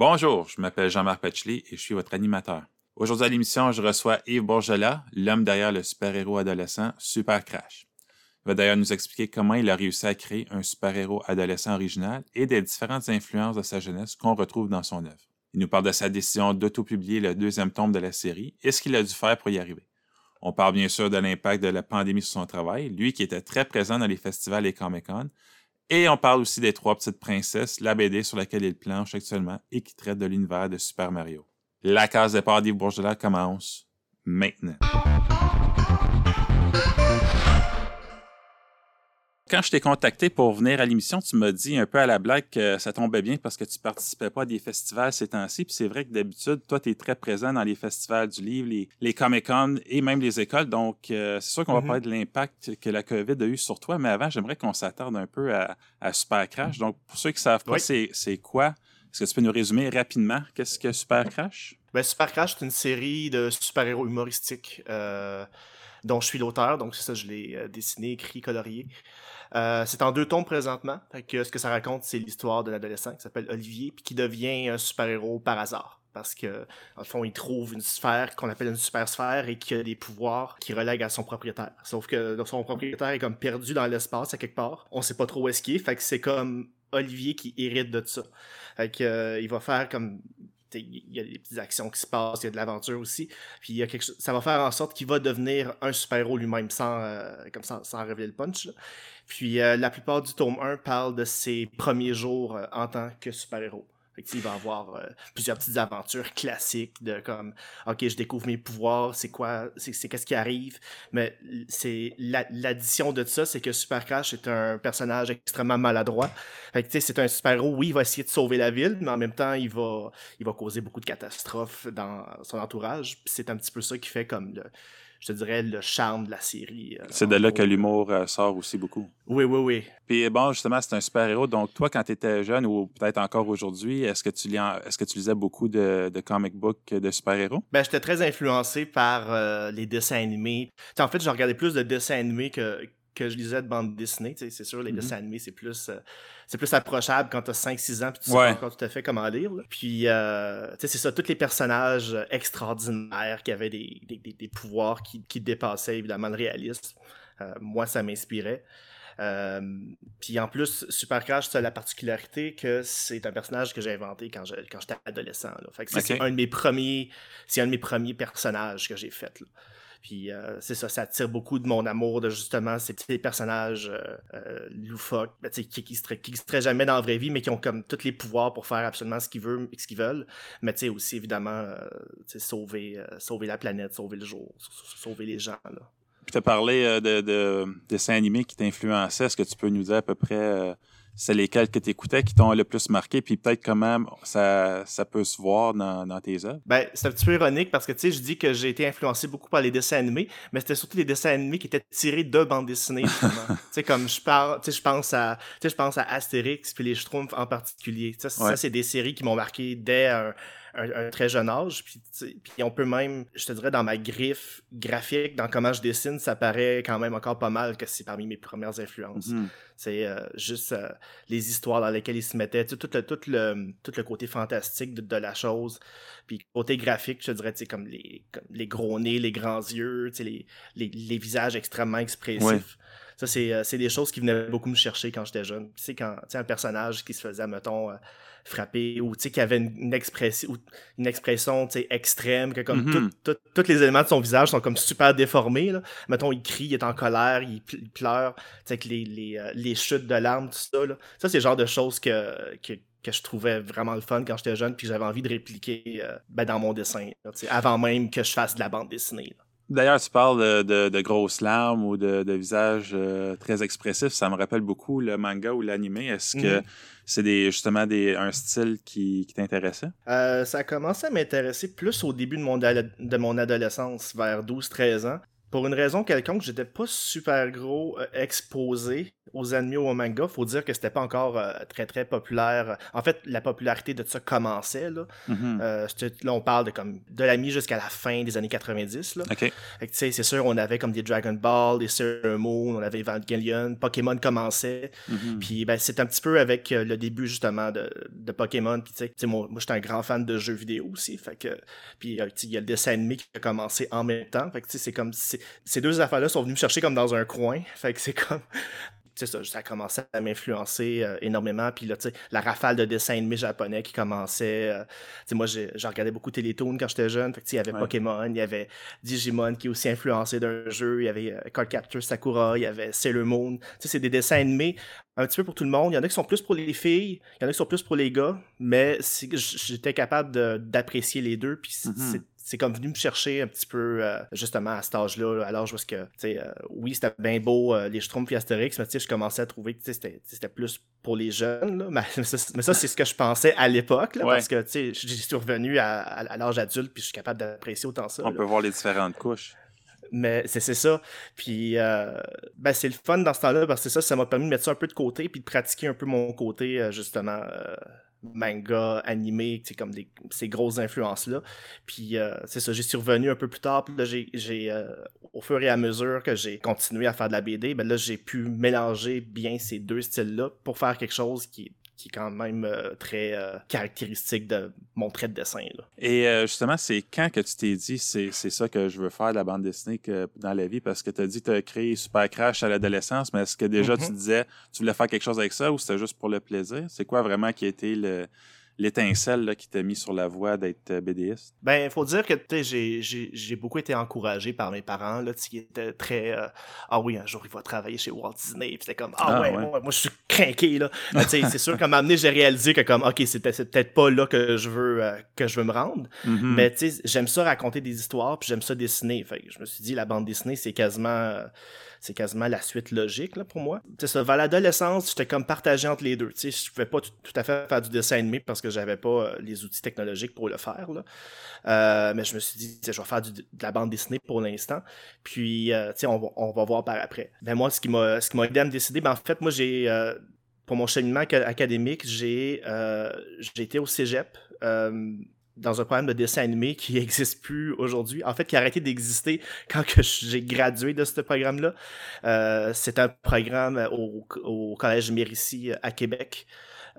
Bonjour, je m'appelle Jean-Marc Pachely et je suis votre animateur. Aujourd'hui à l'émission, je reçois Yves Bourgelat, l'homme derrière le super-héros adolescent Super Crash. Il va d'ailleurs nous expliquer comment il a réussi à créer un super-héros adolescent original et des différentes influences de sa jeunesse qu'on retrouve dans son œuvre. Il nous parle de sa décision d'auto-publier le deuxième tome de la série et ce qu'il a dû faire pour y arriver. On parle bien sûr de l'impact de la pandémie sur son travail, lui qui était très présent dans les festivals et Comic-Con. Et on parle aussi des Trois Petites Princesses, la BD sur laquelle il planche actuellement et qui traite de l'univers de Super Mario. La case départ d'Yves Bourgelat commence maintenant. Quand je t'ai contacté pour venir à l'émission, tu m'as dit un peu à la blague que ça tombait bien parce que tu participais pas à des festivals ces temps-ci. Puis c'est vrai que d'habitude, toi, tu es très présent dans les festivals du livre, les, les Comic-Con et même les écoles. Donc, euh, c'est sûr qu'on va Mhm. parler de l'impact que la COVID a eu sur toi. Mais avant, j'aimerais qu'on s'attarde un peu à, à Super Crash. Donc, pour ceux qui savent pas, Oui. c'est quoi? Est-ce que tu peux nous résumer rapidement qu'est-ce que Super Crash? Ben, Super Crash, c'est une série de super-héros humoristiques euh, dont je suis l'auteur. Donc, c'est ça, je l'ai euh, dessiné, écrit, colorié. Euh, c'est en deux tomes présentement. Ce que ça raconte, c'est l'histoire d'un adolescent qui s'appelle Olivier, puis qui devient un super-héros par hasard. Parce que, le fond, il trouve une sphère qu'on appelle une super sphère et qui a des pouvoirs qui relèguent à son propriétaire. Sauf que son propriétaire est comme perdu dans l'espace à quelque part. On sait pas trop où est-ce qu'il est. Fait c'est comme Olivier qui hérite de ça. Fait euh, il va faire comme il y a des petites actions qui se passent, il y a de l'aventure aussi. Puis il y a quelque chose, ça va faire en sorte qu'il va devenir un super-héros lui-même sans, euh, comme ça, sans révéler le punch. là. Puis euh, la plupart du tome 1 parle de ses premiers jours euh, en tant que super-héros. Il va avoir euh, plusieurs petites aventures classiques de comme OK, je découvre mes pouvoirs, c'est quoi, c'est qu'est-ce qui arrive. Mais c'est la- l'addition de ça, c'est que Super Crash est un personnage extrêmement maladroit. Que c'est un super-héros, oui, il va essayer de sauver la ville, mais en même temps, il va il va causer beaucoup de catastrophes dans son entourage. C'est un petit peu ça qui fait comme le, je te dirais, le charme de la série. euh, C'est de là gros. que l'humour euh, sort aussi beaucoup. Oui, oui, oui. Puis bon, justement, c'est un super-héros. Donc, toi, quand tu étais jeune ou peut-être encore aujourd'hui, est-ce que tu lis en- est-ce que tu lisais beaucoup de, de comic books de super-héros? Ben, j'étais très influencé par euh, les dessins animés. En fait, je regardais plus de dessins animés que, que je lisais de. Tu sais, C'est sûr, les Mhm. dessins animés, c'est plus, euh, c'est plus approchable quand t'as 5-6 ans puis tu sais Ouais. pas encore tout à fait comment lire. là. Puis, euh, tu sais, c'est ça, tous les personnages extraordinaires qui avaient des, des, des- des pouvoirs qui, qui dépassaient évidemment le réalisme. Euh, moi, ça m'inspirait. Puis en plus, Super Crash, ça a la particularité que c'est un personnage que j'ai inventé quand je- quand j'étais adolescent. Là. Fait que ça, Ok. c'est un de mes premiers, c'est un de mes premiers personnages que j'ai fait. là. Puis euh, c'est ça, ça attire beaucoup de mon amour de justement ces petits personnages euh, euh, loufoques, ben, qui, qui, seraient, qui jamais dans la vraie vie, mais qui ont comme tous les pouvoirs pour faire absolument ce qu'ils veulent, ce qu'ils veulent. Mais tu sais aussi évidemment sauver, sauver la planète, sauver le jour, sauver les gens. Puis tu as parlé euh, de, de dessins animés qui t'influençaient. Est-ce que tu peux nous dire à peu près c'est lesquels que tu écoutais qui t'ont le plus marqué, puis peut-être comment ça, ça peut se voir dans, dans tes œuvres? Ben, c'est un petit peu ironique parce que, tu sais, je dis que j'ai été influencé beaucoup par les dessins animés, mais c'était surtout les dessins animés qui étaient tirés de bandes dessinées, justement. tu sais, comme je parle, tu sais, je pense à, tu sais, je pense à Astérix puis les Schtroumpfs en particulier. Ça, Ouais. ça, c'est des séries qui m'ont marqué dès un, un- un très jeune âge. Puis, puis on peut même, je te dirais, dans ma griffe graphique, dans comment je dessine, ça paraît quand même encore pas mal que c'est parmi mes premières influences. Mhm. C'est euh, juste euh, les histoires dans lesquelles ils se sais, tout le, tout le, tout le côté fantastique de, de la chose. Puis côté graphique, je te dirais, comme les, comme les gros nez, les grands yeux, les, les, les visages extrêmement expressifs. Ouais. Ça, c'est euh, c'est des choses qui venaient beaucoup me chercher quand j'étais jeune. Tu sais, quand, tu sais, un personnage qui se faisait, mettons, euh, frapper, ou tu sais, qui avait une, une expression, une expression, tu sais, extrême, que comme Mhm. tout- tout- tous les éléments de son visage sont comme super déformés, là. Mettons, il crie, il est en colère, il, ple- il pleure, tu sais, avec les, les, euh, les chutes de larmes, tout ça, là. Ça, c'est le genre de choses que, que, que je trouvais vraiment le fun quand j'étais jeune, puis que j'avais envie de répliquer euh, ben, dans mon dessin, là, avant même que je fasse de la bande dessinée. là. D'ailleurs, tu parles de, de- de grosses larmes ou de, de visages euh, très expressifs. Ça me rappelle beaucoup le manga ou l'animé. Est-ce que Mhm. c'est des, justement des, un style qui, qui t'intéressait? Euh, ça a commencé à m'intéresser plus au début de mon, de mon adolescence, vers 12-13 ans. Pour une raison quelconque, j'étais pas super gros euh, exposé aux animés ou au manga. Faut dire que c'était pas encore euh, très très populaire. En fait, la popularité de ça commençait. Là, Mhm. Euh, là on parle de comme de la mi jusqu'à la fin des années 90. Là. C'est sûr, on avait comme des Dragon Ball, des Sailor Moon, on avait Evangelion, Pokémon commençait. Mhm. Puis ben, c'est un petit peu avec le début justement de, de Pokémon. Puis tu sais, moi, moi j'étais un grand fan de jeux vidéo aussi. Fait que puis il y a le dessin animé qui a commencé en même temps. Fait que tu sais, c'est comme ces deux affaires-là sont venues me chercher comme dans un coin. Fait que c'est comme ça, ça a commencé à m'influencer euh, énormément. Puis là, tu sais, la rafale de dessins animés japonais qui commençait. euh, moi, j'ai regardé beaucoup Télétoon quand j'étais jeune. Fait que, il y avait Ouais. Pokémon, il y avait Digimon qui est aussi influencé d'un jeu, il y avait euh, Cardcaptor Sakura, il y avait Sailor Moon. Tu sais, c'est des dessins animés un petit peu pour tout le monde. Il y en a qui sont plus pour les filles, il y en a qui sont plus pour les gars, mais j'étais capable d'apprécier les deux. Puis Mhm. C'est comme venu me chercher un petit peu euh, justement à cet âge-là, à l'âge où que, tu sais, euh, oui, c'était bien beau euh, les Schtroumpfs et Astérix, mais tu sais, je commençais à trouver que tu sais, c'était plus pour les jeunes, là. Mais, mais ça, c'est ce que je pensais à l'époque, Ouais. parce que, tu sais, j'y suis revenu à, à- à l'âge adulte, puis je suis capable d'apprécier autant ça. On là. peut voir les différentes couches. Mais c'est ça. Puis euh, ben c'est le fun dans ce temps-là parce que c'est ça, ça m'a permis de mettre ça un peu de côté puis de pratiquer un peu mon côté euh, justement euh, manga, animé, sais, comme ces grosses influences-là. Puis euh, c'est ça, j'y suis revenu un peu plus tard. Puis là, j'ai, j'ai, euh, au fur et à mesure que j'ai continué à faire de la BD, ben j'ai pu mélanger bien ces deux styles-là pour faire quelque chose qui, qui est quand même euh, très euh, caractéristique de mon trait de dessin. Là. Et euh, justement, c'est quand que tu t'es dit c'est c'est ça que je veux faire de la bande dessinée que, dans la vie? Parce que tu as dit que tu as créé Super Crash à l'adolescence, mais est-ce que déjà tu disais tu voulais faire quelque chose avec ça ou c'était juste pour le plaisir? C'est quoi vraiment qui a été le- l'étincelle là, qui t'a mis sur la voie d'être euh, BDiste? Ben, il faut dire que j'ai- j'ai j'ai beaucoup été encouragé par mes parents, là, qui étaient très euh, Ah oui, un jour il va travailler chez Walt Disney. Puis c'était comme Ah, Ah, ouais, ouais. Moi, moi, je suis craqué, là. Mais tu sais, c'est sûr qu'à m'amener, j'ai réalisé que comme OK, c'était c'est peut-être pas là que je veux euh, que je veux me rendre. Mhm. Mais tu sais, j'aime ça raconter des histoires, puis j'aime ça dessiner. Fait que je me suis dit, la bande dessinée, c'est quasiment, euh, c'est quasiment la suite logique là, pour moi. Sais, ça, vers l'adolescence, j'étais comme partagé entre les deux. Sais, je pouvais pas tout, à fait faire du dessin animé parce que j'avais pas euh, les outils technologiques pour le faire. Là. Euh, mais je me suis dit, je vais faire de la bande dessinée pour l'instant. Puis, euh, on, va- on va voir par après. Ben moi, ce qui m'a, aidé à me décider, ben en fait, moi, j'ai, pour mon cheminement aca- académique, j'ai été au cégep. Dans un programme de dessin animé qui n'existe plus aujourd'hui. En fait, qui a arrêté d'exister quand que j'ai gradué de ce programme-là. Euh, c'est un programme au, au Collège Mérissi euh, à Québec.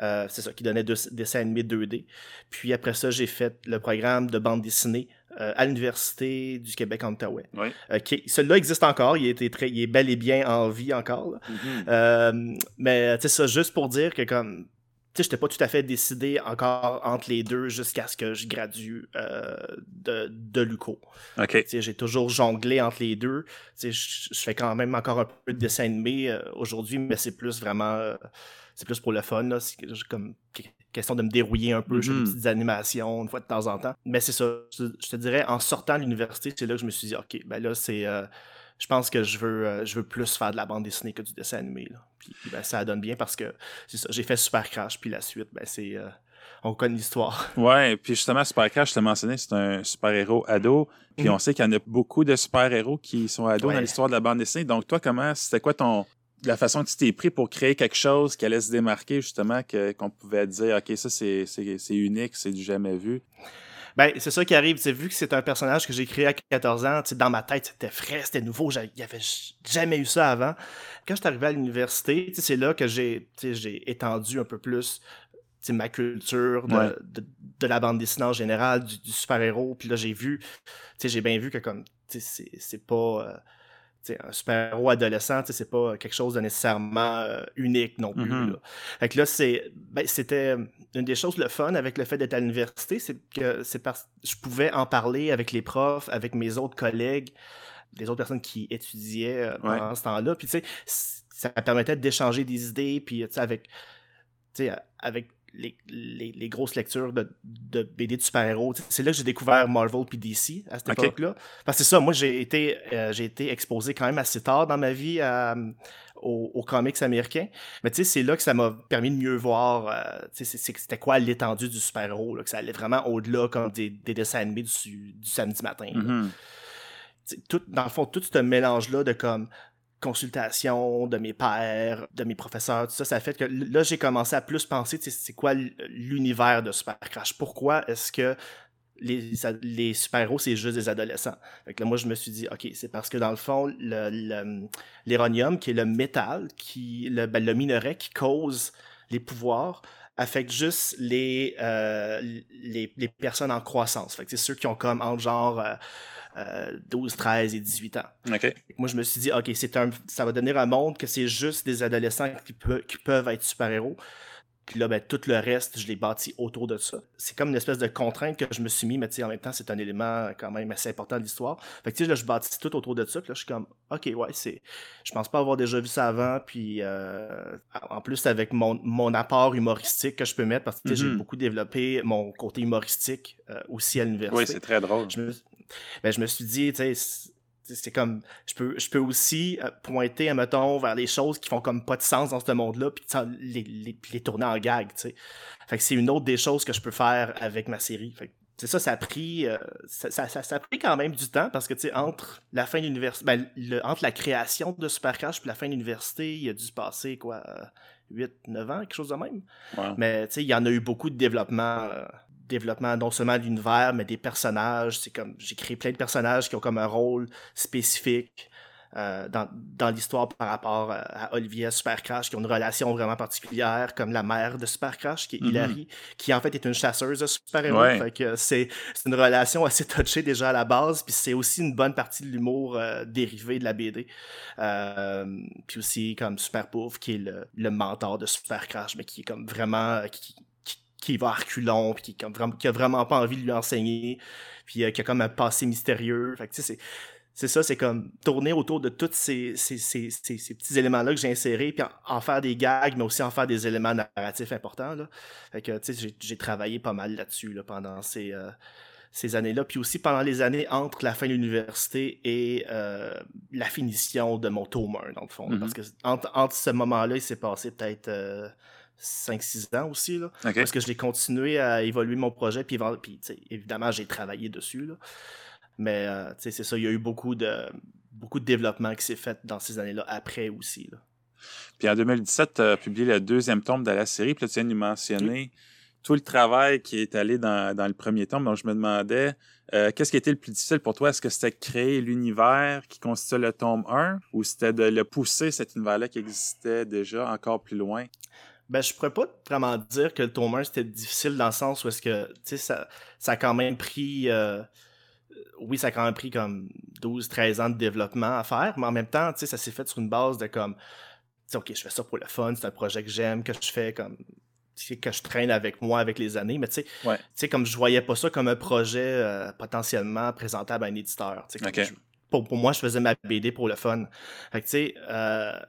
Euh, c'est ça, qui donnait deux dessins animés 2D. Puis après ça, j'ai fait le programme de bande dessinée euh, à l'Université du Québec en Outaouais. Oui. Euh, Celui-là existe encore, il, était très, il est bel et bien en vie encore. Mhm. Euh, mais tu sais, ça, juste pour dire que comme. Sais, j'étais pas tout à fait décidé encore entre les deux jusqu'à ce que je gradue euh, de, de l'UCO. OK. Tu sais, j'ai toujours jonglé entre les deux. Je, je fais quand même encore un peu de dessin animé euh, aujourd'hui, mais c'est plus vraiment. euh, c'est plus pour le fun, là. C'est comme que- question de me dérouiller un peu. Je fais des Mhm. petites animations une fois de temps en temps. Mais c'est ça. Je, je te dirais, en sortant de l'université, c'est là que je me suis dit, OK, ben là, c'est. Je pense que je veux, euh, je veux plus faire de la bande dessinée que du dessin animé. Là. Puis, ben, ça donne bien parce que c'est ça. J'ai fait Super Crash, puis la suite, ben, c'est. euh, on connaît l'histoire. Ouais, puis justement, Super Crash, je te mentionné, c'est un super-héros ado. Puis Mhm. on sait qu'il y en a beaucoup de super-héros qui sont ados Ouais. dans l'histoire de la bande dessinée. Donc, toi, comment, c'était quoi ton. La façon que tu t'es pris pour créer quelque chose qui allait se démarquer, justement, que, qu'on pouvait dire, OK, ça, c'est, c'est, c'est unique, c'est du jamais vu? Ben, c'est ça qui arrive. Tu sais, vu que c'est un personnage que j'ai créé à 14 ans, dans ma tête, c'était frais, c'était nouveau. Il n'y avait jamais eu ça avant. Quand je suis arrivé à l'université, c'est là que j'ai étendu un peu plus ma culture de, Ouais. de, de la bande dessinée en général, du, du super-héros. Puis là, j'ai vu, j'ai bien vu que comme, c'est- pas... euh, un super-héros adolescent, c'est pas quelque chose de nécessairement euh, unique non plus. Mhm. là. Fait que là, c'est, ben, c'était une des choses le fun avec le fait d'être à l'université, c'est que c'est parce que je pouvais en parler avec les profs, avec mes autres collègues, les autres personnes qui étudiaient euh, pendant ce temps-là. Puis tu sais, ça permettait d'échanger des idées, puis tu sais, avec, avec les, les, les grosses lectures de, de BD de super-héros. C'est là que j'ai découvert Marvel puis DC à cette Ok. époque-là. Parce que c'est ça, moi j'ai été, euh, j'ai été exposé quand même assez tard dans ma vie à, aux, aux comics américains. Mais tu sais, c'est là que ça m'a permis de mieux voir, euh, c'était quoi l'étendue du super-héros, là, que ça allait vraiment au-delà comme des, des dessins animés du, du samedi matin. là. Mhm. Tu tout, dans le fond, tout ce mélange-là de comme consultation de mes pères, de mes professeurs, tout ça, ça fait que là, j'ai commencé à plus penser, c'est quoi l'univers de Super Crash? Pourquoi est-ce que les, les super-héros, c'est juste des adolescents? Fait là, moi, je me suis dit, OK, c'est parce que dans le fond, l'éronium, qui est le métal, qui, le, ben, le minerai qui cause les pouvoirs, affecte juste les, euh, les, les, personnes en croissance. Fait que c'est ceux qui ont comme entre genre euh, 12, euh, 13 et 18 ans. Moi, je me suis dit, OK, c'est un, ça va donner un monde que c'est juste des adolescents qui, qui peuvent être super-héros. Puis là, ben, tout le reste, je l'ai bâti autour de ça. C'est comme une espèce de contrainte que je me suis mis, mais en même temps, c'est un élément quand même assez important de l'histoire. Fait que tu sais, là, je bâtis tout autour de ça. Puis là, je suis comme, OK, ouais, c'est. Je pense pas avoir déjà vu ça avant. Puis euh, en plus, avec mon, mon apport humoristique que je peux mettre, parce que j'ai mm-hmm. beaucoup développé mon côté humoristique euh, aussi à l'université. Oui, c'est très drôle. Je me, ben, je me suis dit, tu sais, c'est comme je peux je peux aussi euh, pointer mettons vers les choses qui font comme pas de sens dans ce monde-là puis les, les, les, tourner en gag tu sais. Fait que c'est une autre des choses que je peux faire avec ma série. Fait c'est ça ça a pris euh, ça, ça, ça, a pris quand même du temps parce que tu sais entre la fin de l'université ben, entre la création de Super Crash puis la fin de l'université il a dû se passer quoi 8 euh, 9 ans quelque chose de même. Mais tu sais il y en a eu beaucoup de développement développement non seulement de l'univers, mais des personnages. C'est comme j'ai créé plein de personnages qui ont comme un rôle spécifique euh, dans, dans l'histoire par rapport à, Olivia Super Crash, qui ont une relation vraiment particulière, comme la mère de Super Crash, qui est mm-hmm. Hilary, qui en fait est une chasseuse de super-héros. c'est, une relation assez touchée déjà à la base, puis c'est aussi une bonne partie de l'humour euh, dérivé de la BD. Euh, puis aussi comme Super Pouf, qui est le, le mentor de Super Crash, mais qui est comme vraiment qui, qui va à reculons, puis qui, qui, a vraiment pas envie de lui enseigner, puis euh, qui a comme un passé mystérieux. Fait que, c'est, c'est ça, c'est comme tourner autour de tous ces, ces, ces, ces petits éléments-là que j'ai insérés, puis en, faire des gags, mais aussi en faire des éléments narratifs importants. Là. Fait que, tu sais, j'ai, travaillé pas mal là-dessus là, pendant ces, euh, ces années-là, puis aussi pendant les années entre la fin de l'université et euh, la finition de mon tome 1, dans le fond. Parce mm-hmm. que entre, entre ce moment-là, il s'est passé peut-être 5-6 ans aussi. Là, Parce que je l'ai continué à évoluer mon projet. Puis, puis évidemment, j'ai travaillé dessus. Là. Mais euh, c'est ça, il y a eu beaucoup de, beaucoup de développement qui s'est fait dans ces années-là après aussi. Là. Puis en 2017, tu as publié le deuxième tome de la série. Puis là, tu viens de nous mentionner tout le travail qui est allé dans, dans le premier tome. Donc, je me demandais, euh, qu'est-ce qui était le plus difficile pour toi? Est-ce que c'était créer l'univers qui constitue le tome 1 ou c'était de le pousser, cet univers-là qui existait déjà encore plus loin? Ben, je pourrais pas vraiment dire que le tome 1 c'était difficile dans le sens où est-ce que, tu sais, ça, ça a quand même pris, euh, oui, ça a quand même pris comme 12, 13 ans de développement à faire, mais en même temps, tu sais, ça s'est fait sur une base de comme, tu sais, ok, je fais ça pour le fun, c'est un projet que j'aime, que je fais comme, que je traîne avec moi avec les années, mais tu sais, comme je voyais pas ça comme un projet euh, potentiellement présentable à un éditeur, pour moi, je faisais ma BD pour le fun. Fait que, tu sais, euh,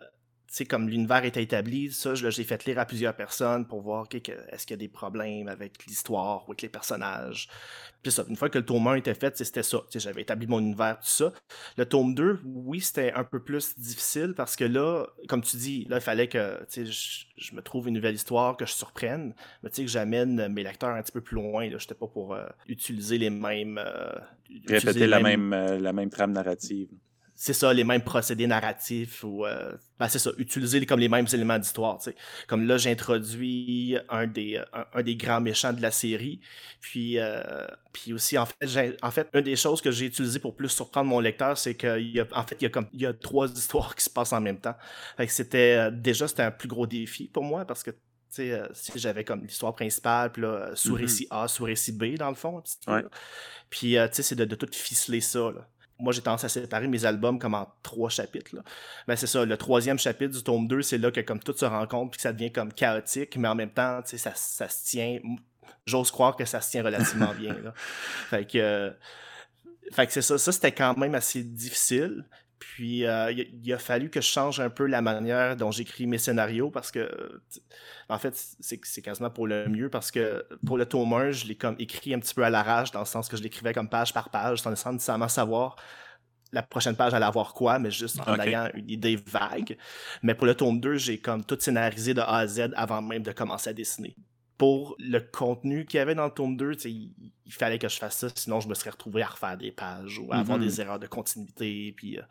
sais, comme l'univers était établi, ça, j'ai fait lire à plusieurs personnes pour voir est-ce qu'il y a des problèmes avec l'histoire ou avec les personnages. Puis ça, une fois que le tome 1 était fait, c'était ça. J'avais établi mon univers, tout ça. Le tome 2, oui, c'était un peu plus difficile parce que là, comme tu dis, là, il fallait que je, je me trouve une nouvelle histoire, que je surprenne, mais que j'amène mes lecteurs un petit peu plus loin. Je n'étais pas pour euh, utiliser les mêmes. Euh, Répéter la, même, euh, la même trame narrative c'est ça, les mêmes procédés narratifs ou euh, ben c'est ça, utiliser comme les mêmes éléments d'histoire. Tu sais. Comme là, j'introduis un des un, des grands méchants de la série. Puis euh, puis aussi en fait, en fait, une des choses que j'ai utilisé pour plus surprendre mon lecteur, c'est qu'il y a en fait il y a comme il y a trois histoires qui se passent en même temps. Fait que c'était euh, déjà c'était un plus gros défi pour moi parce que tu sais, j'avais comme l'histoire principale, puis là, sous mm-hmm. récit A, sous récit B, dans le fond. Puis, tu sais, c'est de, de, tout ficeler ça, là moi j'ai tendance à séparer mes albums comme en trois chapitres. Là. Ben, c'est ça, le troisième chapitre du tome 2, c'est là que comme tout se rencontre puis que ça devient comme chaotique, mais en même temps, ça, ça se tient. J'ose croire que ça se tient relativement bien. Là. Fait que, euh, fait que c'est ça. Ça, c'était quand même assez difficile. Puis euh, il, a fallu que je change un peu la manière dont j'écris mes scénarios parce que en fait c'est quasiment pour le mieux parce que pour le tome 1, je l'ai comme écrit un petit peu à l'arrache dans le sens que je l'écrivais comme page par page sans nécessairement savoir la prochaine page allait avoir quoi, mais juste en ayant une idée vague. Mais pour le tome 2, j'ai comme tout scénarisé de A à Z avant même de commencer à dessiner pour le contenu qu'il y avait dans le tome 2, il, il, fallait que je fasse ça, sinon je me serais retrouvé à refaire des pages ou à avoir mm-hmm. des erreurs de continuité. Puis, euh,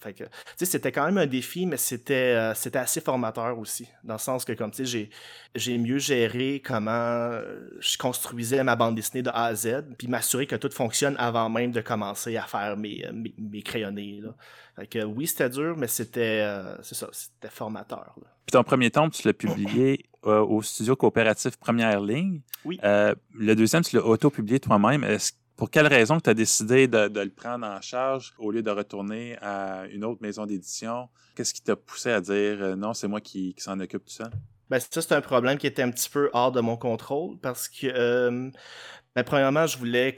fait que, c'était quand même un défi, mais c'était, euh, c'était assez formateur aussi, dans le sens que, comme tu sais, j'ai, j'ai mieux géré comment euh, je construisais ma bande dessinée de A à Z, puis m'assurer que tout fonctionne avant même de commencer à faire mes, mes, crayonnés. Là. Fait que oui, c'était dur, mais c'était, c'est ça, c'était formateur. Puis ton premier tome, tu l'as publié au studio coopératif Première Ligne. Oui. le deuxième, tu l'as auto-publié toi-même. Est-ce pour quelle raison tu as décidé de, le prendre en charge au lieu de retourner à une autre maison d'édition? Qu'est-ce qui t'a poussé à dire euh, non, c'est moi qui, s'en occupe tout ça? Ben, ça, c'est un problème qui était un petit peu hors de mon contrôle parce que, euh, ben, premièrement, je voulais.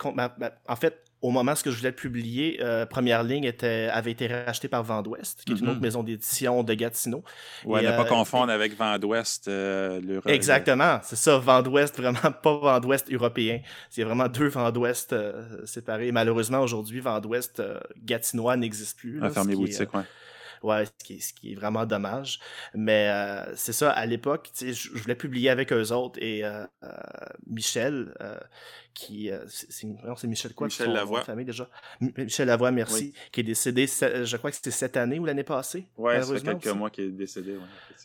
En fait, au moment où je voulais publier, euh, Première Ligne était, avait été racheté par Vent d'Ouest, qui est une autre mm-hmm. maison d'édition de Gatineau. Oui, ne pas euh, confondre avec Vent d'Ouest, euh. Exactement, c'est ça, Vent d'Ouest, vraiment pas Vent d'Ouest européen. C'est vraiment deux Vent d'Ouest séparés. Malheureusement, aujourd'hui, Vent d'Ouest gatinois n'existe plus. Là, fermé boutique, ouais. Ouais, ce qui, est, ce qui est vraiment dommage. Mais c'est ça, à l'époque, je voulais publier avec eux autres et Michel, qui euh, c'est Michel quoi? Michel Lavoie. famille déjà? Michel Lavoie merci qui est décédé je crois que c'était cette année ou l'année passée ouais ça fait quelques mois qu'il est décédé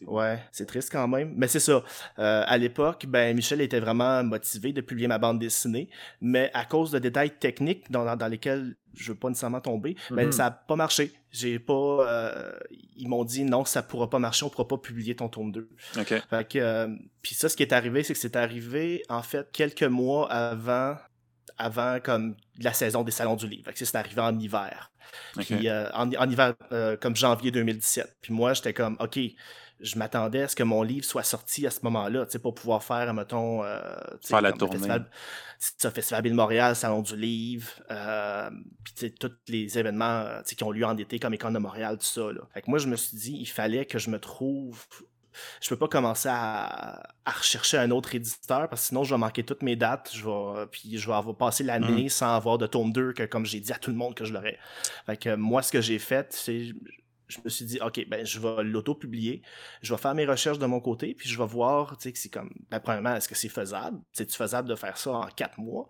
ouais, c'est triste quand même. Mais c'est ça euh, à l'époque ben Michel était vraiment motivé de publier ma bande dessinée mais à cause de détails techniques dans, dans lesquels je veux pas nécessairement tomber, ben mm-hmm. ça a pas marché. J'ai pas euh, ils m'ont dit non, ça pourra pas marcher, on pourra pas publier ton tome 2. OK. Fait que puis ça ce qui est arrivé, c'est que c'est arrivé en fait quelques mois avant avant comme la saison des salons du livre. C'est arrivé en hiver. Puis, euh, en, hiver, euh, comme janvier 2017. Puis moi, j'étais comme, OK, je m'attendais à ce que mon livre soit sorti à ce moment-là, pour pouvoir faire, mettons, euh, faire la tournée. Festival, ça, Festival Ville Montréal, Salon du Livre, puis tous les événements qui ont lieu en été, comme École de Montréal, tout ça. Là. Fait que moi, je me suis dit, il fallait que je me trouve je peux pas commencer à, rechercher un autre éditeur parce que sinon je vais manquer toutes mes dates, je vais puis je vais avoir passé l'année mm. sans avoir de tome 2 que comme j'ai dit à tout le monde que je l'aurais. Fait que moi ce que j'ai fait, c'est je me suis dit OK, ben je vais l'auto-publier, je vais faire mes recherches de mon côté puis je vais voir, tu sais que c'est comme ben, premièrement est-ce que c'est faisable, c'est faisable de faire ça en quatre mois?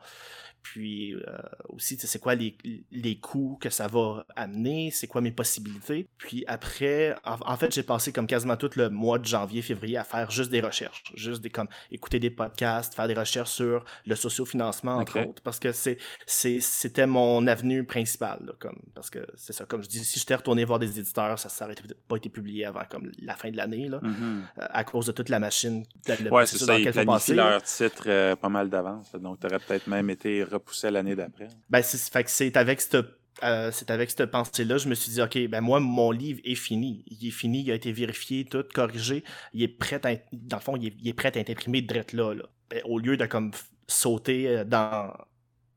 Puis euh, aussi, c'est quoi les, les coûts que ça va amener, c'est quoi mes possibilités. Puis après, en, fait, j'ai passé comme quasiment tout le mois de janvier, février à faire juste des recherches, juste des comme écouter des podcasts, faire des recherches sur le sociofinancement entre autres, parce que c'est c'était mon avenue principale, comme parce que c'est ça, comme je dis, si j'étais retourné voir des éditeurs, ça n'aurait pas été publié avant comme la fin de l'année là, mm-hmm. euh, à cause de toute la machine. ouais, c'est ça, ils planifient leur titre euh, pas mal d'avance, donc tu aurais peut-être même été repoussé l'année d'après. Ben, c'est avec cette euh, c'est avec cette pensée-là, je me suis dit, OK, ben moi, mon livre est fini. Il est fini, il a été vérifié, tout corrigé. Il est prêt à, dans le fond, il est, prêt à être imprimé de là, là. Ben, au lieu de comme sauter euh, dans,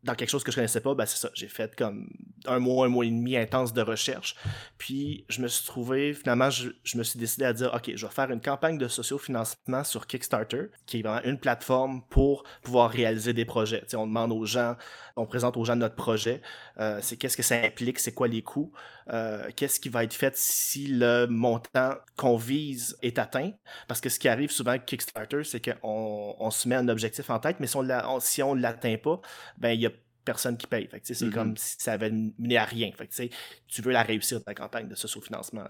dans quelque chose que je connaissais pas, ben c'est ça. J'ai fait comme un mois, un mois et demi intense de recherche. Puis je me suis trouvé, finalement, je, me suis décidé à dire, OK, je vais faire une campagne de sociofinancement sur Kickstarter, qui est vraiment une plateforme pour pouvoir réaliser des projets. on demande aux gens, on présente aux gens notre projet, euh, c'est qu'est-ce que ça implique, c'est quoi les coûts, euh, qu'est-ce qui va être fait si le montant qu'on vise est atteint. Parce que ce qui arrive souvent avec Kickstarter, c'est qu'on on se met un objectif en tête, mais si on ne l'atteint pas, ben il y a personne qui paye. c'est mm-hmm. comme si ça avait mené à rien. Fait tu veux la réussir ta campagne de socio-financement.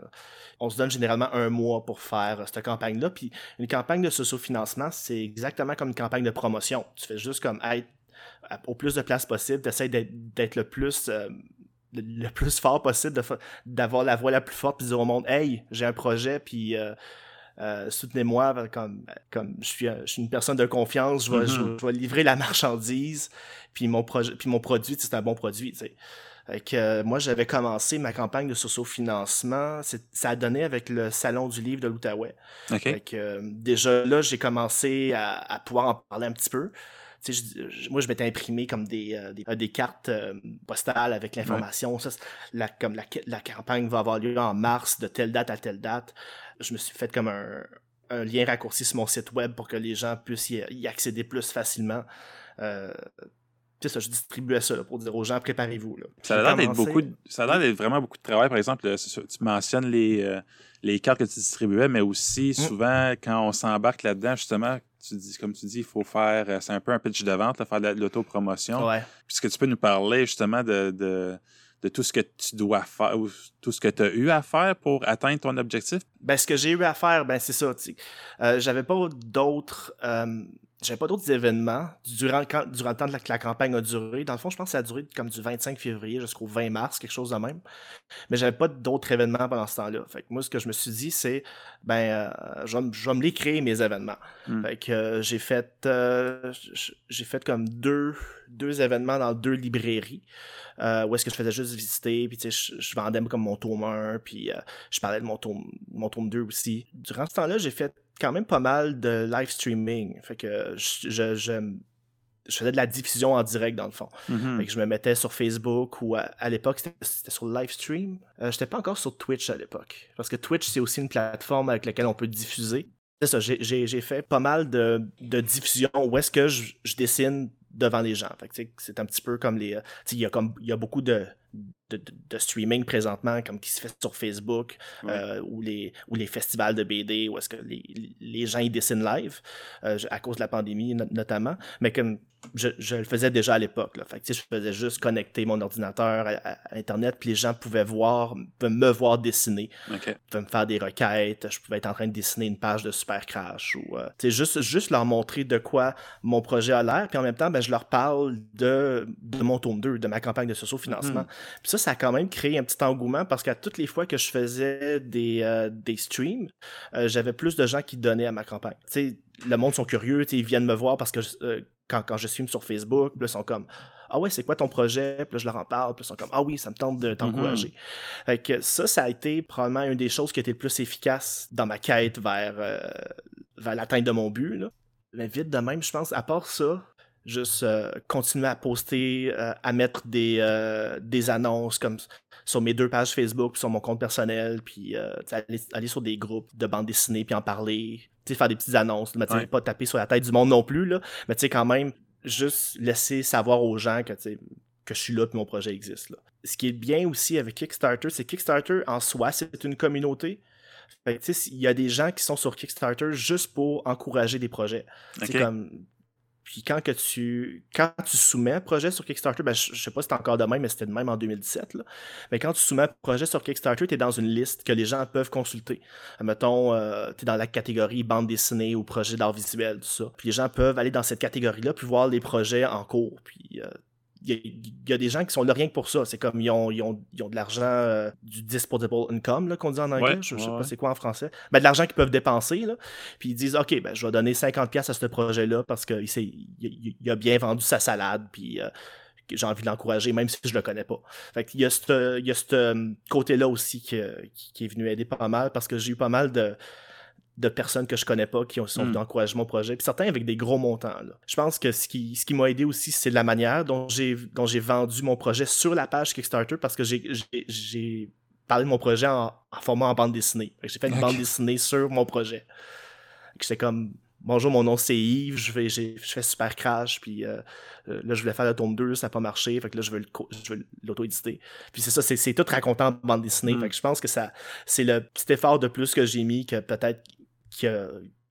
On se donne généralement un mois pour faire euh, cette campagne-là. Puis une campagne de socio-financement, c'est exactement comme une campagne de promotion. Tu fais juste comme être au plus de place possible, tu essaies d'être le plus euh, le plus fort possible, d'avoir la voix la plus forte, puis dire au monde Hey, j'ai un projet, puis euh, euh, soutenez-moi, comme, comme je, suis, je suis une personne de confiance, je vais, je, mm-hmm. vais livrer la marchandise, puis mon, projet, puis mon produit, c'est un bon produit. Que, euh, moi, j'avais commencé ma campagne de socio-financement. Ça a donné avec le Salon du livre de l'Outaouais. Euh, déjà là, j'ai commencé à, à, pouvoir en parler un petit peu moi, je m'étais imprimé comme des, euh, des, des, cartes euh, postales avec l'information. La, comme la, la, campagne va avoir lieu en mars de telle date à telle date. Je me suis fait comme un, un lien raccourci sur mon site web pour que les gens puissent y, accéder plus facilement. Euh, ça, je distribuais ça pour dire aux gens préparez-vous. Ça a l'air d'être beaucoup, ça a d'être vraiment beaucoup de travail. Par exemple, tu mentionnes les, les cartes que tu distribuais, mais aussi mm. souvent quand on s'embarque là-dedans, justement, tu dis, comme tu dis, il faut faire, euh, c'est un peu un pitch de vente, faire de l'autopromotion. Ouais. Que tu peux nous parler justement de, de, de tout ce que tu dois faire ou tout ce que tu as eu à faire pour atteindre ton objectif? Ben, ce que j'ai eu à faire, ben, c'est ça. Euh, J'avais pas d'autres. euh, j'avais pas d'autres événements durant, quand- durant le temps de la, que la campagne a duré. Dans le fond, je pense que ça a duré comme du 25 février jusqu'au 20 mars, quelque chose de même. Mais j'avais pas d'autres événements pendant ce temps-là. Fait que moi, ce que je me suis dit, c'est, ben, euh, je, vais, me- je vais me les créer, mes événements. Hmm. Fait que euh, j'ai fait, euh, j'ai fait comme deux, deux événements dans deux librairies. euh, où est-ce que je faisais juste visiter, puis tu sais, je, je vendais comme mon tome 1, puis je parlais de mon tome, mon tome 2 aussi. Durant ce temps-là, j'ai fait quand même pas mal de live streaming. Fait que je, je, je, je faisais de la diffusion en direct dans le fond. Mhm. Fait que je me mettais sur Facebook ou à, à l'époque c'était- sur le live stream. Euh, J'étais pas encore sur Twitch à l'époque. Parce que Twitch c'est aussi une plateforme avec laquelle on peut diffuser. C'est ça, j'ai- fait pas mal de, de diffusion où est-ce que je, je dessine devant les gens. Fait que, c'est un petit peu comme les. euh, Il y, a comme- il y a beaucoup de, de, streaming présentement, comme qui se fait sur Facebook, Ouais. euh, ou, les, ou les festivals de BD, où est-ce que les, les gens ils dessinent live, euh, à cause de la pandémie no- notamment. Mais comme je, je le faisais déjà à l'époque. là. Fait que, je faisais juste connecter mon ordinateur à, Internet, puis les gens pouvaient voir, pouvaient me voir dessiner, OK. pouvaient me faire des requêtes, je pouvais être en train de dessiner une page de Super Crash, ou euh, juste, juste leur montrer de quoi mon projet a l'air, puis en même temps, ben, je leur parle de, de mon tome 2, de ma campagne de socio-financement. Mhm. Puis ça, ça a quand même créé un petit engouement, parce qu'à toutes les fois que je faisais des, euh, des streams, euh, j'avais plus de gens qui donnaient à ma campagne. Tu sais, le monde sont curieux, ils viennent me voir parce que euh, quand, quand je stream sur Facebook, ils sont comme Ah ouais, c'est quoi ton projet? Puis là, je leur en parle, puis ils sont comme Ah oui, ça me tente de t'encourager. Que ça, ça a été probablement une des choses qui a été le plus efficace dans ma quête vers, euh, vers l'atteinte de mon but. Là. Mais vite de même, je pense, à part ça, juste euh, continuer à poster, euh, à mettre des, euh, des annonces comme sur mes deux pages Facebook, puis sur mon compte personnel, puis aller, aller sur des groupes de bande dessinée, puis en parler, faire des petites annonces, mais Ouais. pas taper sur la tête du monde non plus, là, mais quand même, juste laisser savoir aux gens que, que je suis là, puis mon projet existe. Là. Ce qui est bien aussi avec Kickstarter, c'est que Kickstarter, en soi, c'est une communauté. Fait que, il y a des gens qui sont sur Kickstarter juste pour encourager des projets. Comme. Puis quand que tu quand tu soumets un projet sur Kickstarter, ben je, je sais pas si c'est encore de même, mais c'était de même en 2017. Là. Mais quand tu soumets un projet sur Kickstarter, tu es dans une liste que les gens peuvent consulter. Mettons, euh, tu es dans la catégorie bande dessinée ou projet d'art visuel, tout ça. Puis les gens peuvent aller dans cette catégorie-là puis voir les projets en cours. Puis euh, y, y a des gens qui sont là rien que pour ça. C'est comme ils ont, ils ont, ils ont de l'argent, euh, du disposable income, là, qu'on dit en anglais. Ouais, je, je sais pas c'est quoi en français. Ben, de l'argent qu'ils peuvent dépenser. Là. Puis ils disent, OK, ben, je vais donner 50$ à ce projet-là parce qu'il il, il a bien vendu sa salade. Puis euh, j'ai envie de l'encourager, même si je le connais pas. Fait qu'il y a ce il y a ce euh, côté-là aussi qui, qui- qui est venu aider pas mal parce que j'ai eu pas mal de de personnes que je connais pas qui ont, sont Mm. venus encourager mon projet, puis certains avec des gros montants. là. Je pense que ce qui, ce qui m'a aidé aussi, c'est la manière dont j'ai dont j'ai vendu mon projet sur la page Kickstarter parce que j'ai- parlé de mon projet en, en format en bande dessinée. J'ai fait une bande dessinée sur mon projet. J'étais comme Bonjour, mon nom c'est Yves, je, vais, je fais Super Crash, puis euh, euh, là je voulais faire le tome 2, ça n'a pas marché, fait que là je veux, l'auto-éditer. Puis c'est ça, c'est, tout raconté en bande dessinée, Mm. fait que je pense que ça c'est le petit effort de plus que j'ai mis que peut-être qui a,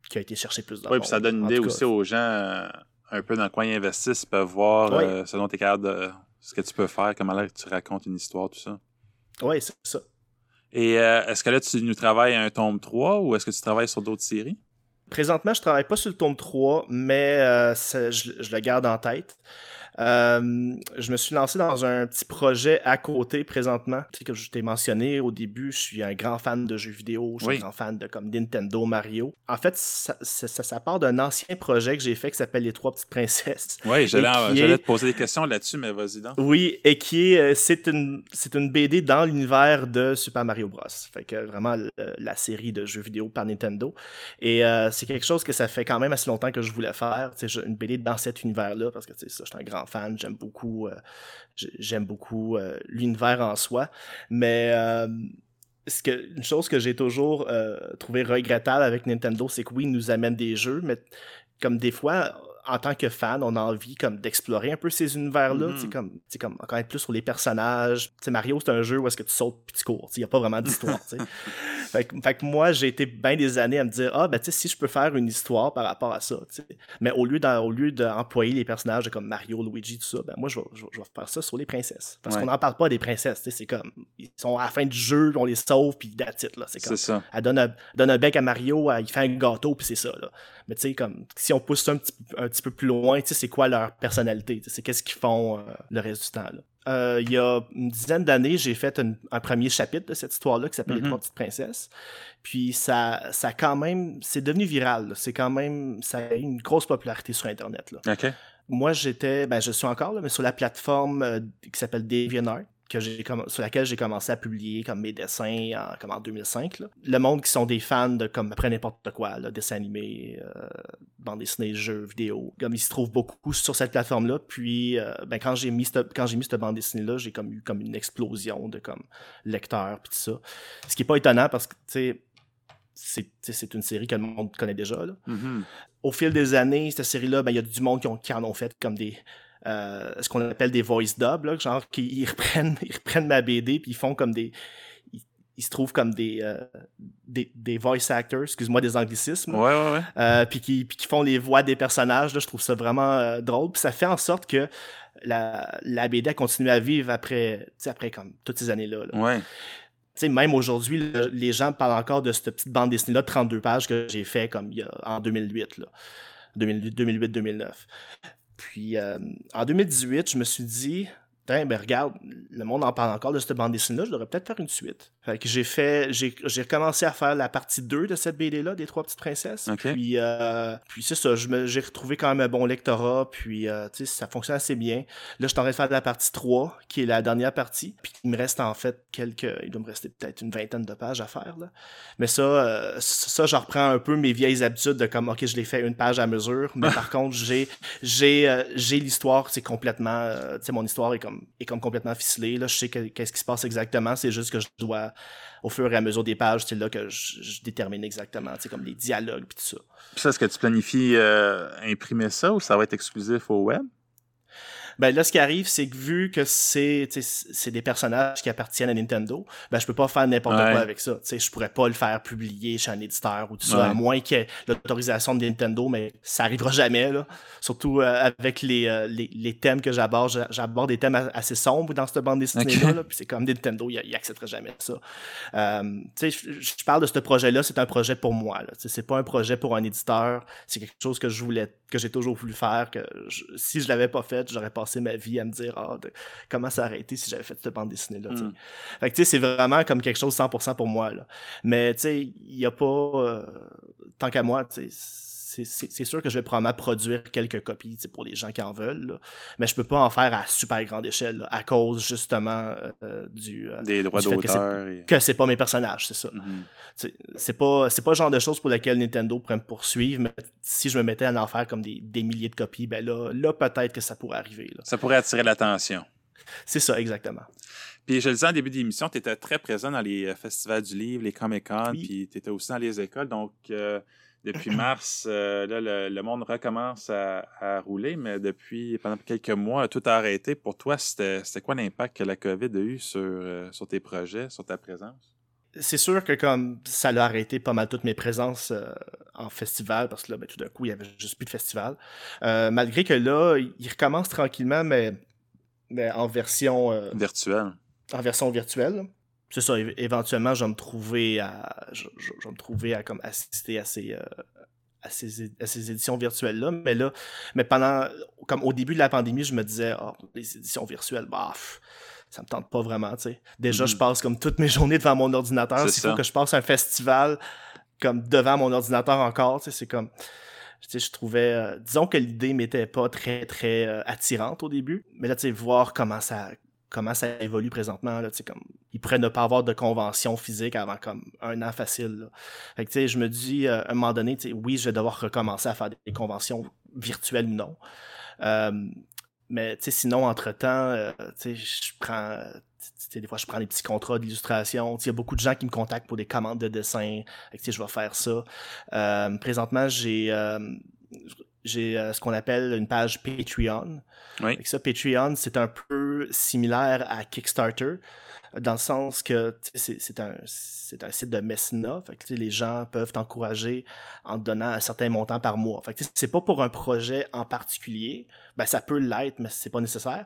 qui a été cherché plus dans Oui, puis ça donne une idée cas, aussi aux gens euh, un peu dans quoi ils investissent, ils peuvent voir Ouais. euh, selon tes cartes de ce que tu peux faire, comment là tu racontes une histoire, tout ça. Ouais, c'est ça. Et euh, est-ce que là, tu nous travailles à un tome 3 ou est-ce que tu travailles sur d'autres séries? Présentement, je travaille pas sur le tome 3, mais je le garde en tête. Euh, je me suis lancé dans un petit projet à côté présentement. Tu sais, comme je t'ai mentionné au début, je suis un grand fan de jeux vidéo, je suis Oui. un grand fan de comme Nintendo, Mario. En fait, ça, ça, ça- ça part d'un ancien projet que j'ai fait qui s'appelle Les Trois Petites Princesses. Oui, j'allais, est- te poser des questions là-dessus, mais vas-y donc. Oui, et qui est, euh, c'est une, c'est une BD dans l'univers de Super Mario Bros. Fait que vraiment le- la série de jeux vidéo par Nintendo. Et euh, c'est quelque chose que ça fait quand même assez longtemps que je voulais faire, tu sais, je- une BD dans cet univers-là, parce que tu sais, ça, je suis un grand fan, j'aime beaucoup, euh, beaucoup euh, l'univers en soi. Mais euh, une chose que j'ai toujours trouvé regrettable avec Nintendo, c'est que oui, ils nous amènent des jeux, mais comme des fois, en tant que fan, on a envie comme d'explorer un peu ces univers-là, Mhm. comme, comme connaître plus sur les personnages. Mario, c'est un jeu où est-ce que tu sautes puis tu cours. Il n'y a pas vraiment d'histoire. fait, que- fait que moi, j'ai été bien des années à me dire, ah, ben, tu sais, si je peux faire une histoire par rapport à ça. Mais au lieu d'en- au lieu d'employer les personnages comme Mario, Luigi, tout ça, ben, moi, je vais, je vais- je vais faire ça sur les princesses. Parce Ouais. qu'on n'en parle pas des princesses, c'est comme, ils sont à la fin du jeu, on les sauve, puis that's it, là. C'est comme, ça. elle donne un, donne un bec à Mario, elle- il fait un gâteau, puis c'est ça. Là. Mais tu sais, comme si on pousse ça un petit, un petit peu plus loin, tu sais, c'est quoi leur personnalité? tu sais, C'est qu'est-ce qu'ils font euh, le reste du temps. là. Euh, il y a une dizaine d'années, j'ai fait une- un premier chapitre de cette histoire-là qui s'appelle. Les Trois Petites Princesses. Puis ça, ça a quand même, c'est devenu viral. C'est quand même, ça a eu une grosse popularité sur Internet. Là. OK. Moi, j'étais, ben, je suis encore là, mais sur la plateforme euh, qui s'appelle DeviantArt, que j'ai sur laquelle j'ai commencé à publier comme mes dessins en, comme en 2005. là. Le monde qui sont des fans de comme après n'importe quoi, là, dessins animés, euh, bande dessinée, jeux vidéo, comme ils se trouvent beaucoup sur cette plateforme-là. Puis, euh, ben, quand j'ai mis cette, quand j'ai mis cette bande dessinée-là, j'ai comme eu comme une explosion de comme lecteurs puis tout ça. Ce qui est pas étonnant parce que tu sais, c'est une série que le monde connaît déjà. Là Mhm. au fil des années, cette série-là, ben, il y a du monde qui, ont- qui en ont fait comme des. Euh, ce qu'on appelle des voice dub, là, genre qui ils reprennent, ils reprennent ma BD puis ils font comme des. Ils, ils se trouvent comme des, euh, des, des voice actors, excuse-moi, des anglicismes. Ouais, ouais, ouais. Euh, puis qui, puis qui font les voix des personnages. Là, je trouve ça vraiment drôle. Puis ça fait en sorte que la, la BD a continué à vivre après, après comme toutes ces années-là. là. Ouais. Tu sais, même aujourd'hui, le- les gens parlent encore de cette petite bande dessinée-là de 32 pages que j'ai fait comme il y a, en 2008, là. 2008-2009. Puis euh, en 2018, je me suis dit, Tain, ben regarde, le monde en parle encore de cette bande dessinée-là, je devrais peut-être faire une suite. Fait que j'ai fait, j'ai, recommencé à faire la partie 2 de cette BD-là, des Trois Petites Princesses. Puis, euh, puis c'est ça, j'ai retrouvé quand même un bon lectorat, puis euh, tu sais, ça fonctionne assez bien. Là, je suis en train de faire la partie 3, qui est la dernière partie. Puis il me reste en fait quelques. Il doit me rester peut-être une vingtaine de pages à faire. Là. Mais ça, euh, ça, je reprends un peu mes vieilles habitudes de comme OK, je l'ai fait une page à mesure. Mais par contre, j'ai j'ai j'ai l'histoire, c'est complètement. tu sais, mon histoire est comme est comme complètement ficelée. Là, je sais que- qu'est-ce qui se passe exactement. C'est juste que je dois, au fur et à mesure des pages, c'est là que je, détermine exactement, comme les dialogues puis tout ça. Ça, est-ce que tu planifies euh, imprimer ça ou ça va être exclusif au web? Ben là, ce qui arrive, c'est que vu que c'est c'est des personnages qui appartiennent à Nintendo, ben je peux pas faire n'importe Ouais. quoi avec ça. Tu sais, je pourrais pas le faire publier chez un éditeur ou tout ça, Ouais. à moins qu'il y ait l'autorisation de Nintendo, mais ça arrivera jamais là. Surtout euh, avec les, euh, les, les thèmes que j'aborde, J'a- j'aborde des thèmes assez sombres dans cette bande dessinée là, Ok. puis c'est comme Nintendo, il, accepterait jamais ça. Euh, tu sais, je, parle de ce projet-là, c'est un projet pour moi. C'est pas un projet pour un éditeur. C'est quelque chose que je voulais, que j'ai toujours voulu faire. Que je- si je l'avais pas fait, j'aurais passé ma vie à me dire ah, de- comment ça aurait été si j'avais fait cette bande dessinée-là. tu sais. Mm. Fait que tu sais, c'est vraiment comme quelque chose 100% pour moi. Là. Mais tu sais, il y a pas euh, tant qu'à moi, tu sais. C'est sûr que je vais probablement produire quelques copies pour les gens qui en veulent, là. mais je peux pas en faire à super grande échelle là, à cause justement euh, du, euh, Des droits fait que c'est- d'auteur. et- pas mes personnages, c'est ça. Mhm. C'est- C'est pas, le genre de choses pour lesquelles Nintendo pourrait me poursuivre, mais si je me mettais à en faire comme des, des milliers de copies, ben là, là peut-être que ça pourrait arriver. là. Ça pourrait attirer l'attention. C'est ça, exactement. Puis je le disais en début d'émission, tu étais très présent dans les euh, festivals du livre, les Comic-Con, Oui. puis tu étais aussi dans les écoles. Donc, euh, depuis mars, euh, là, le, le monde recommence à, à rouler, mais depuis pendant quelques mois, tout a arrêté. Pour toi, c'était quoi l'impact que la COVID a eu sur, euh, sur tes projets, sur ta présence? C'est sûr que comme ça l'a arrêté pas mal toutes mes présences euh, en festival, parce que là, ben, tout d'un coup, il y avait juste plus de festival. Malgré que là, il recommence tranquillement, mais, mais en version euh, Virtuel. en version virtuelle. C'est ça, éventuellement, je vais me trouver à, je, je- je vais me trouver à comme assister à ces, euh, à ces, à ces éditions virtuelles-là. Mais là, mais pendant, comme au début de la pandémie, je me disais, oh, les éditions virtuelles, bah, ça me tente pas vraiment, tu sais. Déjà, je passe comme toutes mes journées devant mon ordinateur. C'est S'il faut que je passe un festival comme devant mon ordinateur encore, tu sais, c'est comme, tu sais, je trouvais, euh, disons que l'idée m'était pas très, très euh, attirante au début. Mais là, tu sais, voir comment ça, comment ça évolue présentement, là, comme, ils pourraient ne pas avoir de convention physique avant comme un an facile. Fait que, je me dis, euh, à un moment donné, oui, je vais devoir recommencer à faire des conventions virtuelles ou non. Euh, mais, sinon, entre-temps, euh, je prends, des fois, je prends des petits contrats d'illustration. Il y a beaucoup de gens qui me contactent pour des commandes de dessin. Je vais faire ça. Présentement, j'ai... j'ai ce qu'on appelle une page Patreon. Oui. ça, Patreon, c'est un peu similaire à Kickstarter dans le sens que c'est un, un site de mécénat. Fait que, les gens peuvent t'encourager en te donnant un certain montant par mois. Fait c'est pas pour un projet en particulier. Ben, ça peut l'être, mais c'est pas nécessaire.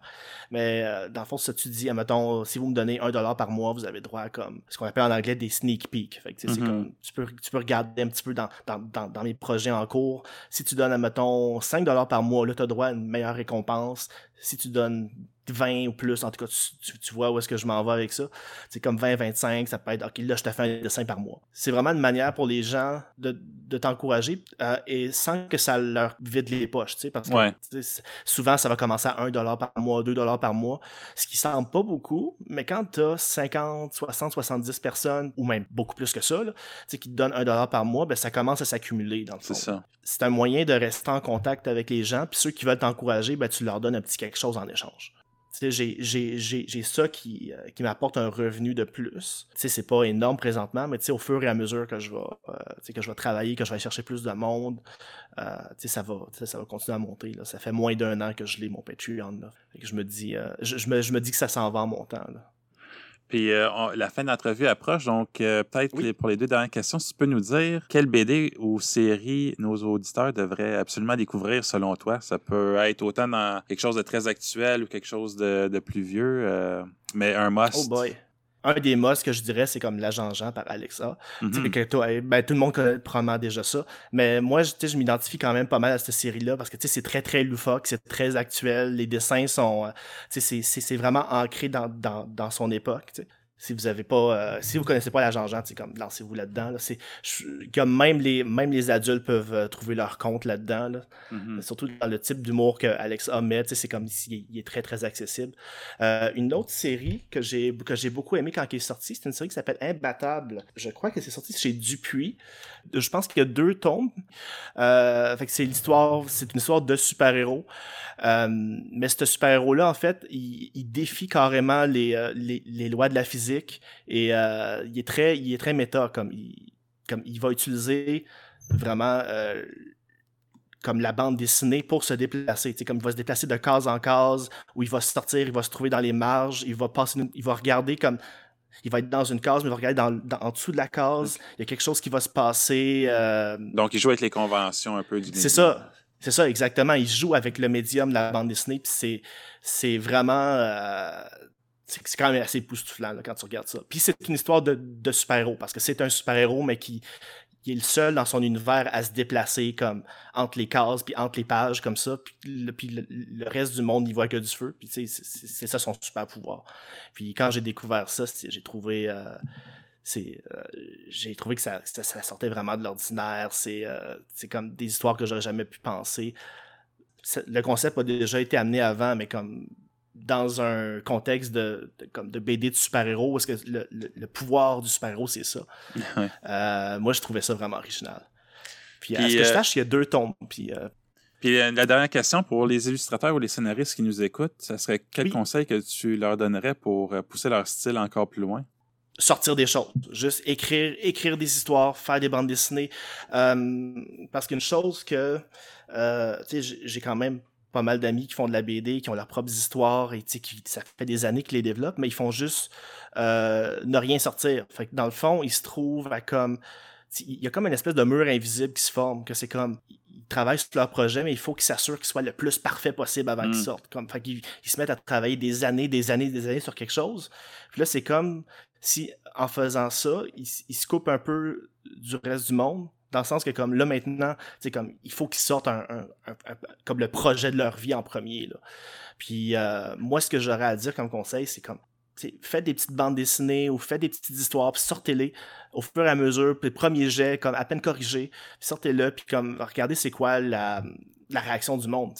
Mais euh, dans le fond, ça tu dis, admettons, si vous me donnez un dollar par mois, vous avez droit à comme ce qu'on appelle en anglais des sneak peeks. Fait que, c'est mm-hmm. comme, tu peux, tu peux regarder un petit peu dans, dans, dans, dans mes projets en cours. Si tu donnes, admettons, 5 dollars par mois, là, tu as droit à une meilleure récompense. Si tu donnes 20 ou plus, en tout cas, tu, vois où est-ce que je m'en vais avec ça. C'est comme 20, 25, ça peut être, OK, là, je te fais un dessin par mois. C'est vraiment une manière pour les gens de, de t'encourager euh, et sans que ça leur vide les poches, tu sais, parce que souvent, ça va commencer à 1 dollar par mois, 2 dollars par mois, ce qui semble pas beaucoup, mais quand tu as 50, 60, 70 personnes, ou même beaucoup plus que ça, là, qui te donnent 1 dollar par mois, ben, ça commence à s'accumuler dans le fond. C'est ça. C'est un moyen de rester en contact avec les gens, puis ceux qui veulent t'encourager, ben, tu leur donnes un petit quelque chose en échange j'ai ça qui, euh, qui m'apporte un revenu de plus. C'est pas énorme présentement, mais au fur et à mesure que je vais, euh, que je vais travailler, que je vais chercher plus de monde, euh, ça, va, ça continuer à monter. Là. Ça fait moins d'un an que je l'ai, mon Patreon. Là. je, me dis, je, me, je, me, dis que ça s'en va en montant. Là. Puis euh, la fin de l'entrevue approche, donc euh, peut-être pour les deux dernières questions, si tu peux nous dire quelle BD ou série nos auditeurs devraient absolument découvrir selon toi. Ça peut être autant dans quelque chose de très actuel ou quelque chose de, plus vieux, euh, mais un must. Oh boy un des musts que je dirais, c'est comme l'agent Jean par Alexa. Mm-hmm. que ben, tout le monde connaît probablement déjà ça. Mais moi, je, je m'identifie quand même pas mal à cette série-là parce que c'est très, très loufoque, c'est très actuel. Les dessins sont. C'est vraiment ancré dans, dans, dans son époque si vous avez pas euh, si vous connaissez pas la Jean-Jean, comme lancez-vous là-dedans là. c'est comme même les même les adultes peuvent euh, trouver leur compte là-dedans là. Mm-hmm. surtout dans le type d'humour que Alex a met c'est comme il, il, est très très accessible euh, une autre série que j'ai que j'ai beaucoup aimé quand elle est sortie c'est une série qui s'appelle Imbattable je crois que c'est sorti chez Dupuis je pense qu'il y a deux tomes fait que c'est l'histoire c'est une histoire de super-héros mais ce super-héros là en fait il, il défie carrément les, les, les lois de la physique et euh, il est très il est très méta comme il, comme il va utiliser vraiment euh, comme la bande dessinée pour se déplacer. comme il va se déplacer de case en case, où il va sortir, il va se trouver dans les marges, il va passer, il va regarder comme il va être dans une case, mais il va regarder dans, en dessous de la case. Il y a quelque chose qui va se passer. Euh, Donc, il joue avec les conventions un peu du C'est ça. C'est ça, exactement. Il joue avec le médium de la bande dessinée. Puis c'est vraiment c'est quand même assez époustouflant quand tu regardes ça. Puis c'est une histoire de, super-héros, parce que c'est un super-héros, mais qui, est le seul dans son univers à se déplacer comme entre les cases, puis entre les pages, comme ça. Puis le, reste du monde n'y voit que du feu. Puis c'est ça son super-pouvoir. Puis quand j'ai découvert ça, j'ai trouvé... Euh, euh, j'ai trouvé que ça, sortait vraiment de l'ordinaire c'est euh, c'est comme des histoires que j'aurais jamais pu penser le concept a déjà été amené avant mais comme dans un contexte de, comme de BD de super-héros, parce que le, pouvoir du super-héros, c'est ça. Euh, moi, je trouvais ça vraiment original. Puis, à ce que je euh, sache, il y a deux tombes. Puis, euh, puis la dernière question pour les illustrateurs ou les scénaristes qui nous écoutent, ça serait quel conseil que tu leur donnerais pour pousser leur style encore plus loin? sortir des choses, juste écrire, écrire des histoires, faire des bandes dessinées. parce qu'une chose que, tu sais, j'ai quand même pas mal d'amis qui font de la BD, qui ont leurs propres histoires et qui, ça fait des années qu'ils les développent, mais ils font juste euh, ne rien sortir. Fait que dans le fond, ils se trouvent à comme. Il y a comme une espèce de mur invisible qui se forme, que c'est comme. Ils travaillent sur leur projet, mais il faut qu'ils s'assurent qu'il soit le plus parfait possible avant qu'ils mm. sortent. Comme, fait qu'ils ils se mettent à travailler des années, des années, des années sur quelque chose. Puis là, c'est comme si, en faisant ça, ils, ils se coupent un peu du reste du monde dans le sens que comme là maintenant, c'est comme il faut qu'ils sortent un, comme le projet de leur vie en premier. Là. Puis euh, moi, ce que j'aurais à dire comme conseil, c'est comme faites des petites bandes dessinées ou faites des petites histoires, puis sortez-les au fur et à mesure, puis premier jet, comme à peine corrigé, sortez-le, puis comme regardez c'est quoi la, la réaction du monde.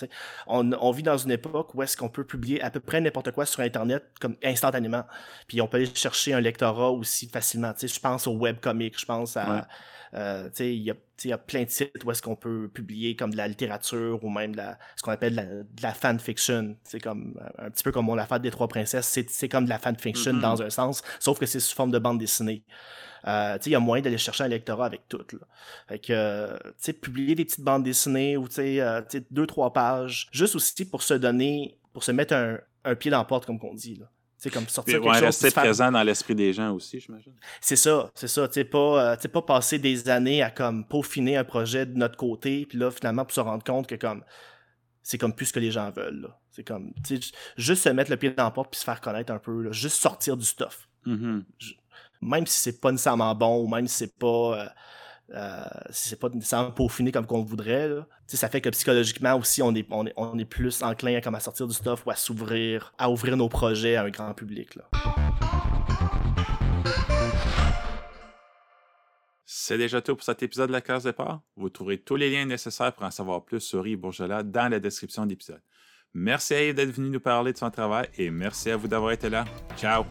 On, vit dans une époque où est-ce qu'on peut publier à peu près n'importe quoi sur Internet comme instantanément. Puis on peut aller chercher un lectorat aussi facilement. Je pense au webcomic, je pense à... Euh, il y a il y a plein de sites où est-ce qu'on peut publier comme de la littérature ou même de la, ce qu'on appelle de la, fanfiction. C'est comme un petit peu comme on a fait des trois princesses, c'est comme de la fanfiction mm-hmm. dans un sens, sauf que c'est sous forme de bande dessinée. Euh, il y a moyen d'aller chercher un lectorat avec tout. Là. Fait que, euh, publier des petites bandes dessinées ou euh, deux, trois pages, juste aussi pour se donner, pour se mettre un, un pied dans la porte, comme on dit. Là. C'est comme sortir quelque chose. rester présent dans l'esprit des gens aussi, j'imagine. C'est ça, c'est ça. Tu pas, euh, pas passer des années à comme peaufiner un projet de notre côté, puis là, finalement, pour se rendre compte que comme c'est comme plus ce que les gens veulent. C'est comme, juste se mettre le pied dans la porte puis se faire connaître un peu, juste sortir du stuff. Mm-hmm. même si c'est pas nécessairement bon, ou même si c'est pas. Euh, euh, c'est pas nécessairement peaufiné comme qu'on voudrait, ça fait que psychologiquement aussi, on est, on est, on est plus enclin à, comme à sortir du stuff ou à s'ouvrir, à ouvrir nos projets à un grand public. Là. C'est déjà tout pour cet épisode de la case départ. Vous trouverez tous les liens nécessaires pour en savoir plus sur Yves Bourgelat dans la description de l'épisode. Merci à Yves d'être venu nous parler de son travail et merci à vous d'avoir été là. Ciao!